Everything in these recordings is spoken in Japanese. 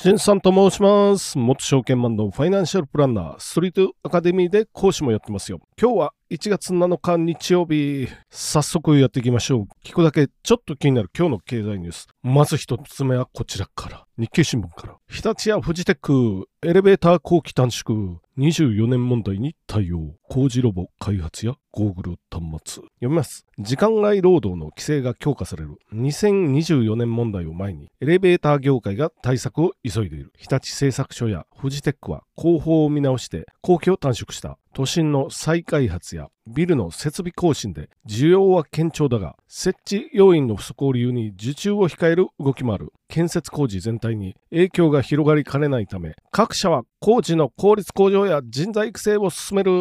しんさんと申します。元証券マンのファイナンシャルプランナー、ストリートアカデミーで講師もやってますよ。今日は1月7日日曜日。早速やっていきましょう。聞くだけちょっと気になる今日の経済ニュース。まず一つ目はこちらから。日経新聞から。日立やフジテック、エレベーター後期短縮。24年問題に対応。工事ロボ開発やゴーグル端末。読みます。時間外労働の規制が強化される2024年問題を前に、エレベーター業界が対策を急いでいる。日立製作所やフジテックは広報を見直して工期を短縮した。都心の再開発やビルの設備更新で需要は堅調だが、設置要員の不足を理由に受注を控える動きもある。建設工事全体に影響が広がりかねないため、各社は工事の効率向上や人材育成を進める。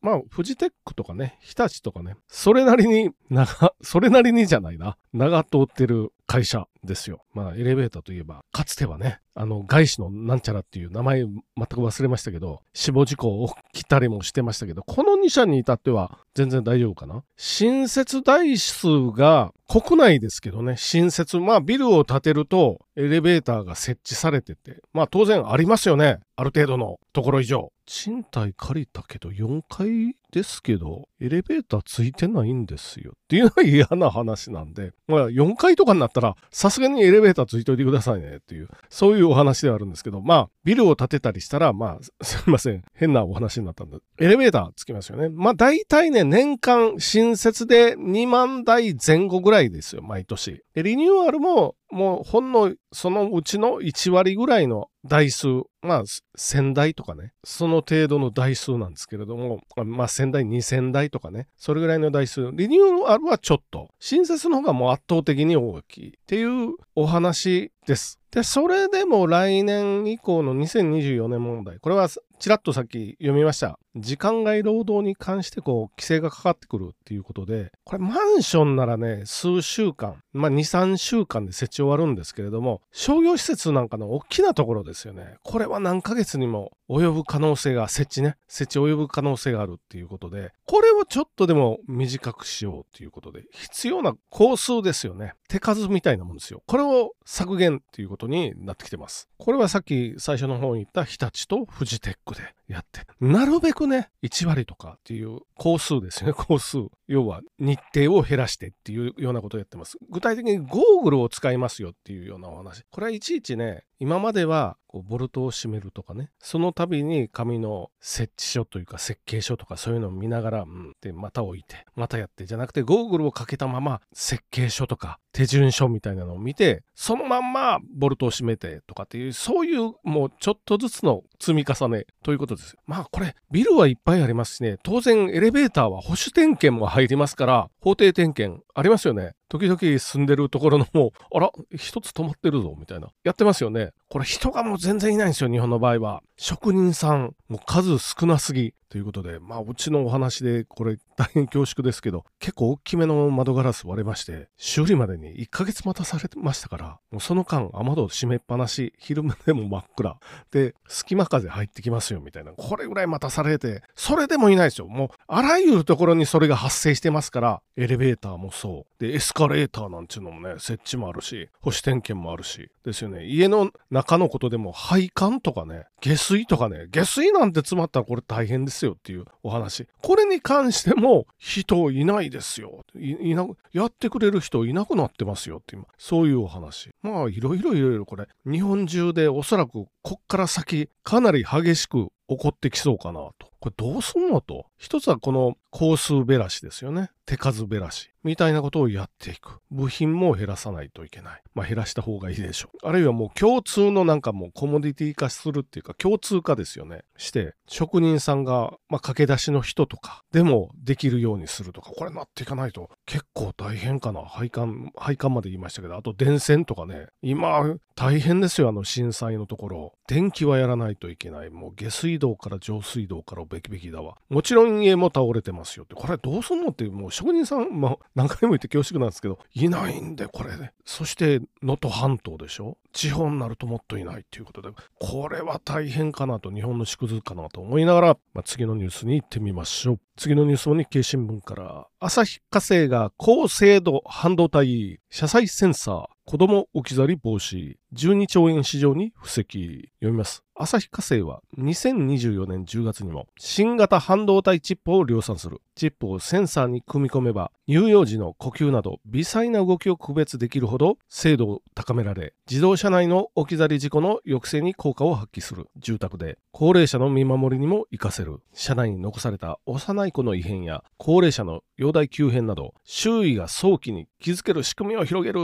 まあ、フジテックとかね、日立とかね、それなりに、長、それなりにじゃないな。長通ってる会社ですよ。まあ、エレベーターといえば、かつてはね、あの、外資のなんちゃらっていう名前全く忘れましたけど、死亡事故起きたりもしてましたけど、この2社に至ってはは全然大丈夫かな？新設台数が国内ですけどね、新設、まあビルを建てるとエレベーターが設置されてて、まあ当然ありますよね。ある程度のところ以上。賃貸借りたけど4階ですけど、エレベーターついてないんですよ。っていうのは嫌な話なんで、まあ4階とかになったら、さすがにエレベーターついといてくださいねっていう、そういうお話ではあるんですけど、まあビルを建てたりしたら、まあすいません。変なお話になったんで、エレベーターつきますよね。まあ大体ね、年間新設で2万台前後ぐらいですよ、毎年。リニューアルも、もうほんのそのうちの1割ぐらいの台数、まあ1000台とかね、その程度の台数なんですけれども、まあ1000台、2000台とかね、それぐらいの台数。リニューアルはちょっと、新設の方がもう圧倒的に大きいっていうお話です。で、それでも来年以降の2024年問題、これはちらっとさっき読みました。時間外労働に関してこう規制がかかってくるっていうことで、これマンションならね、数週間、まあ2、3週間で設置終わるんですけれども、商業施設なんかの大きなところですよね。これは何ヶ月にも及ぶ可能性が、設置ね、設置及ぶ可能性があるっていうことで、これをちょっとでも短くしようっていうことで、必要な工数ですよね。手数みたいなもんですよ。これを削減っていうことになってきてます。これはさっき最初の方に言った日立とフジテックでやって、なるべくね、1割とかっていう工数ですよね、工数。要は日程を減らしてっていうようなことをやってます。具体的にゴーグルを使いますよっていうようなお話。これはいちいちね、今まではこうボルトを締めるとかね、その度に紙の設置書というか設計書とかそういうのを見ながら、うん、で、また置いて、またやって、じゃなくてゴーグルをかけたまま設計書とか手順書みたいなのを見て、そのまんまボルトを締めてとかっていう、そういうもうちょっとずつの積み重ねということです。まあこれ、ビルはいっぱいありますしね、当然エレベーターは保守点検も入りますから、法定点検ありますよね。時々住んでるところのもう、あら、一つ止まってるぞ、みたいな。やってますよね。これ人がもう全然いないんですよ、日本の場合は。職人さん、もう数少なすぎ。ということで、まあ、うちのお話で、これ大変恐縮ですけど、結構大きめの窓ガラス割れまして、修理までに1ヶ月待たされてましたから、もうその間、雨戸閉めっぱなし、昼間でも真っ暗。で、隙間風入ってきますよ、みたいな。これぐらい待たされて、それでもいないですよ。もう、あらゆるところにそれが発生してますから、エレベーターもそう。で、エスカレーターなんていうのもね、設置もあるし、保守点検もあるし、ですよね。家の中のことでも、配管とかね、下水とかね、下水なんて詰まったらこれ大変ですですよっていうお話。これに関しても、人いないですよ。いいなやってくれる人いなくなってますよって今、そういうお話。まあ、いろいろいろいろこれ、日本中でおそらくこっから先、かなり激しく起こってきそうかなと。これどうすんのと。一つはこの高数べらしですよね。手数べらし。みたいなことをやっていく。部品も減らさないといけない。まあ減らした方がいいでしょう。あるいはもう共通のなんかもうコモディティ化するっていうか共通化ですよね。して、職人さんが、まあ駆け出しの人とかでもできるようにするとか、これなっていかないと結構大変かな。配管、配管まで言いましたけど、あと電線とかね。今、大変ですよ、あの震災のところ。電気はやらないといけない。もう下水道から上水道からべきべきだわ。もちろん家も倒れてますよって。これどうすんのって、もう職人さん、まあ何回も言って恐縮なんですけど、いないんで、これね。そして、能登半島でしょ？地方になるともっといないっていうことで、これは大変かなと、日本の縮図かなと思いながら、まあ、次のニュースに行ってみましょう。次のニュースも日経新聞から。旭化成が高精度半導体、車載センサー、子供置き去り防止、12兆円市場に布石。読みます。旭化成は2024年10月にも新型半導体チップを量産する。チップをセンサーに組み込めば乳幼児の呼吸など微細な動きを区別できるほど精度を高められ自動車内の置き去り事故の抑制に効果を発揮する住宅で高齢者の見守りにも活かせる車内に残された幼い子の異変や高齢者の容体急変など周囲が早期に気づける仕組みを広げる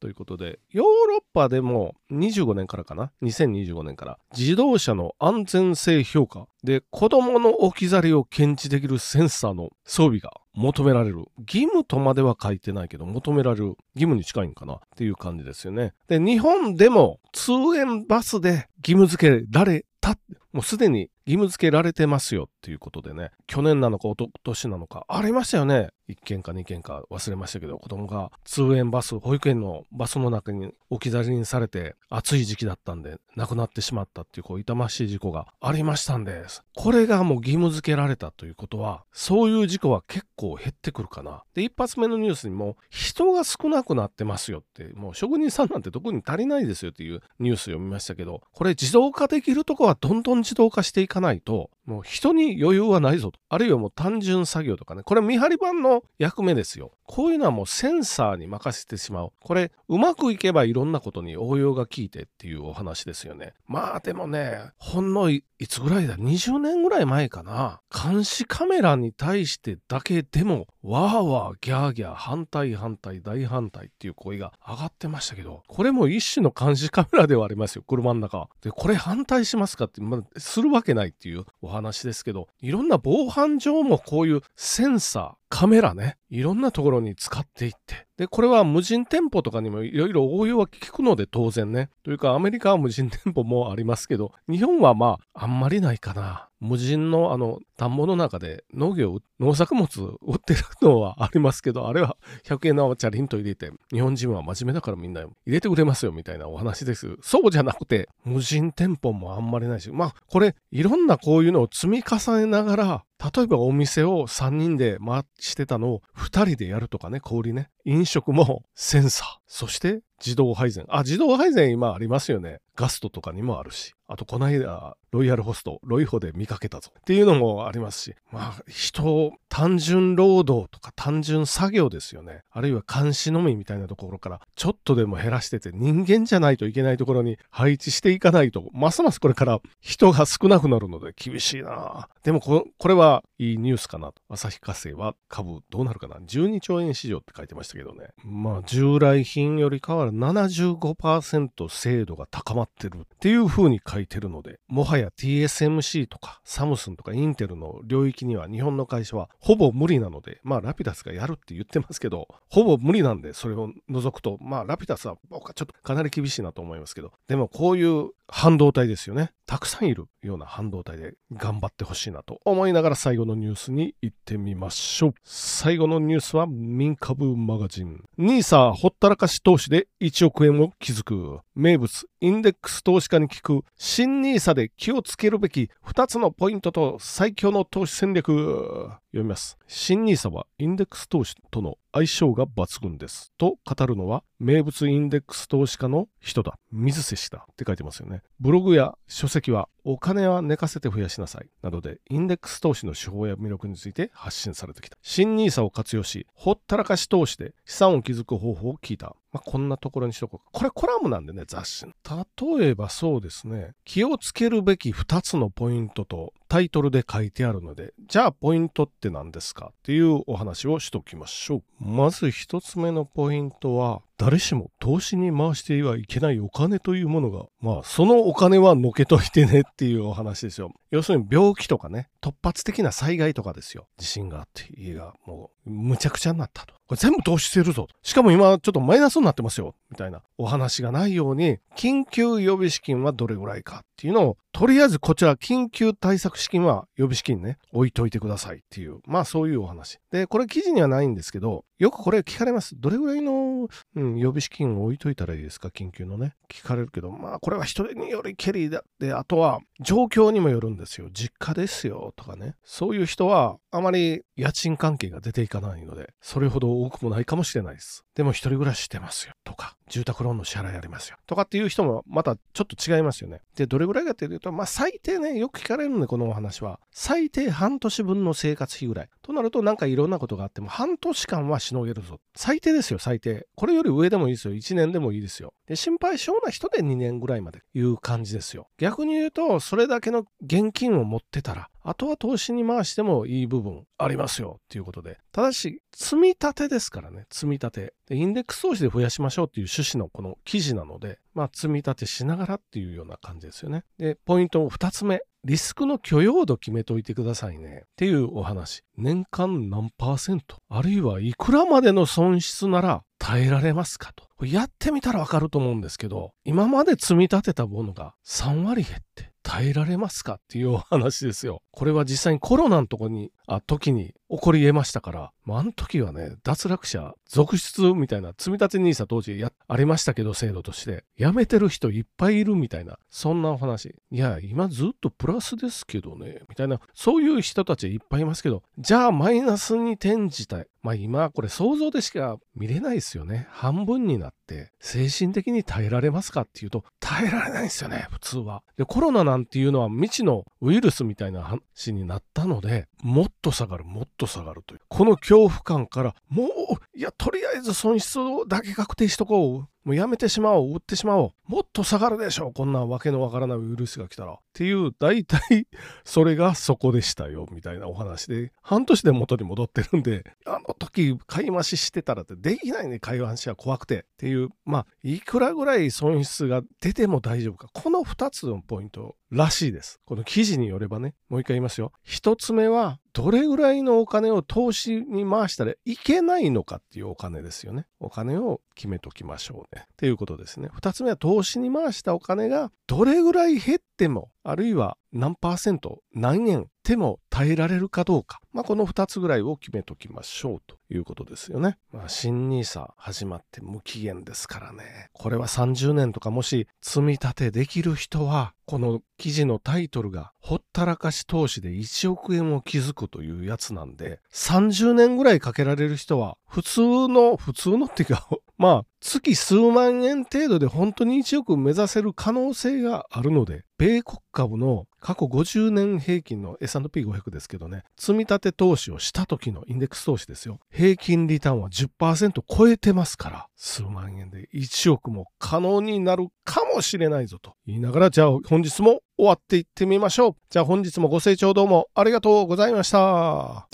ということでヨーロッパでも25年からかな？2025年から自動車の安全性評価で子供の置き去りを検知できるセンサーの装備が求められる。義務とまでは書いてないけど、求められる。義務に近いんかな？っていう感じですよね。で、日本でも通園バスで義務付けられた。もうすでに義務付けられてますよっていうことでね、去年なのか一昨年なのか、ありましたよね。1件か2件か忘れましたけど、子供が通園バス、保育園のバスの中に置き去りにされて、暑い時期だったんで亡くなってしまったっていう、こう、痛ましい事故がありましたんです。これがもう義務付けられたということは、そういう事故は結構減ってくるかな。で、一発目のニュースにも、人が少なくなってますよって、もう職人さんなんて特に足りないですよっていうニュース読みましたけど、これ自動化できるとこはどんどん自動化していかないと、もう人に余裕はないぞと。あるいはもう単純作業とかね。これ見張り板の役目ですよ。こういうのはもうセンサーに任せてしまう。これ、うまくいけばいろんなことに応用が効いてっていうお話ですよね。まあでもね、ほんのいつぐらいだ ?20 年ぐらい前かな。監視カメラに対してだけでも、わーわーギャーギャー反対反対大反対っていう声が上がってましたけど、これも一種の監視カメラではありますよ。車の中。で、これ反対しますかって、まあ、するわけないっていうお話ですけど、いろんな防犯上もこういうセンサー、カメラね、いろんなところに使っていって、で、これは無人店舗とかにもいろいろ応用は効くので当然ね。というかアメリカは無人店舗もありますけど、日本はまああんまりないかな。無人のあの田んぼの中で農業、農作物売ってるのはありますけど、あれは100円のチャリンと入れて、日本人は真面目だからみんな入れてくれますよみたいなお話です。そうじゃなくて、無人店舗もあんまりないし、まあこれいろんなこういうのを積み重ねながら、例えばお店を3人で回してたのを2人でやるとかね、小売ね。飲食もセンサー。そして自動配膳。あ、自動配膳今ありますよね。ガストとかにもあるし。あと、この間、ロイヤルホスト、ロイホで見かけたぞ。っていうのもありますし。まあ、人、単純労働とか単純作業ですよね。あるいは監視のみみたいなところから、ちょっとでも減らしてて、人間じゃないといけないところに配置していかないと、ますますこれから人が少なくなるので厳しいなでもこ、これはいいニュースかなと。旭化成は株どうなるかな ?12 兆円市場って書いてましたけどね。まあ、従来品より変わる75%精度が高まってるっていう風に書いてるので、もはや TSMC とかサムスンとかインテルの領域には日本の会社はほぼ無理なので、まあラピダスがやるって言ってますけど、ほぼ無理なんでそれを除くと、まあラピダスは僕はちょっとかなり厳しいなと思いますけど、でもこういう半導体ですよね。たくさんいるような半導体で頑張ってほしいなと思いながら最後のニュースに行ってみましょう。最後のニュースは民株マガジン。NISA ほったらかし投資で1億円を築く。名物インデックス投資家に聞く新 NISA で気をつけるべき2つのポイントと最強の投資戦略。読みます。新 NISA はインデックス投資との相性が抜群です。と語るのは名物インデックス投資家の人だ。水瀬氏だ。って書いてますよね。ブログや書籍はお金は寝かせて増やしなさい。などでインデックス投資の手法や魅力について発信されてきた。新 NISA を活用し、ほったらかし投資で資産を築く方法を聞いた。まあ、こんなところにしとこうか。これコラムなんでね、雑誌例えばそうですね、気をつけるべき2つのポイントとタイトルで書いてあるので、じゃあポイントって何ですかっていうお話をしときましょう。まず1つ目のポイントは、誰しも投資に回してはいけないお金というものが、まあ、そのお金はのけといてねっていうお話ですよ。要するに病気とかね、突発的な災害とかですよ。地震があって家がもうむちゃくちゃになったと。これ全部投資してるぞ。しかも今ちょっとマイナスになってますよ。みたいなお話がないように、緊急予備資金はどれぐらいかっていうのを、とりあえずこちら緊急対策資金は予備資金ね、置いといてくださいっていう、まあそういうお話。で、これ記事にはないんですけど、よくこれ聞かれます。どれぐらいの、うん、予備資金を置いといたらいいですか、緊急のね。聞かれるけど、まあ、これは人によりけりだって、あとは、状況にもよるんですよ。実家ですよ、とかね。そういう人は、あまり家賃関係が出ていかないので、それほど多くもないかもしれないです。でも一人暮らししてますよ、とか、住宅ローンの支払いありますよ、とかっていう人もまたちょっと違いますよね。で、どれぐらいかっていうと、まあ、最低ね、よく聞かれるんで、このお話は。最低半年分の生活費ぐらい。となると、なんかいろんなことがあっても、半年間はしのげるぞ。最低ですよ、最低。これより上でもいいですよ。1年でもいいですよ。で、心配性な人で2年ぐらいまでいう感じですよ。逆に言うと、それだけの現金を持ってたら、あとは投資に回してもいい部分ありますよっていうことで。ただし、積み立てですからね、積み立て。でインデックス投資で増やしましょうっていう趣旨のこの記事なので、まあ積み立てしながらっていうような感じですよね。で、ポイント2つ目。リスクの許容度決めといてくださいね。っていうお話。年間何パーセント？あるいはいくらまでの損失なら耐えられますかと。やってみたらわかると思うんですけど、今まで積み立てたものが3割減って耐えられますかっていうお話ですよ。これは実際にコロナのとこに、あ、時に起こり得ましたから、まあ、あの時はね、脱落者続出みたいな、積み立て NISA 当時や、ありましたけど、制度として、辞めてる人いっぱいいるみたいな、そんなお話。いや、今ずっとプラスですけどね、みたいな、そういう人たちいっぱいいますけど、じゃあマイナスに転じたい。まあ今、これ想像でしか見れないですよね。半分になって、精神的に耐えられますかっていうと、耐えられないですよね、普通は。で、コロナなんていうのは未知のウイルスみたいな話になったので、もっと下がる、もっと下がるという。この恐怖感から、もう、いや、とりあえず損失だけ確定しとこう。もうやめてしまおう、売ってしまおう。もっと下がるでしょう、こんなわけのわからないウイルスが来たら。っていう、大体、それがそこでしたよ、みたいなお話で、半年で元に戻ってるんで、あの時、買い増ししてたらってできないね、買い増しは怖くて。っていう、まあ、いくらぐらい損失が出ても大丈夫か。この2つのポイントらしいです。この記事によればね、もう一回言いますよ。1つ目は、どれぐらいのお金を投資に回したらいけないのかっていうお金ですよね。お金を決めときましょうね。っていうことですね。二つ目は投資に回したお金がどれぐらい減っても、あるいは何パーセント、何円でも耐えられるかどうか。まあ、この2つぐらいを決めときましょうということですよね。まあ、新 NISA 始まって無期限ですからね。これは30年とかもし積み立てできる人は、この記事のタイトルがほったらかし投資で1億円を築くというやつなんで、30年ぐらいかけられる人は、普通の、普通のっていうか、まあ、月数万円程度で本当に1億目指せる可能性があるので、米国株の過去50年平均の S&P500 ですけどね、積み立て投資をした時のインデックス投資ですよ。平均リターンは10%超えてますから、数万円で1億も可能になるかもしれないぞと言いながら、じゃあ本日も終わっていってみましょう。じゃあ本日もご清聴どうもありがとうございました。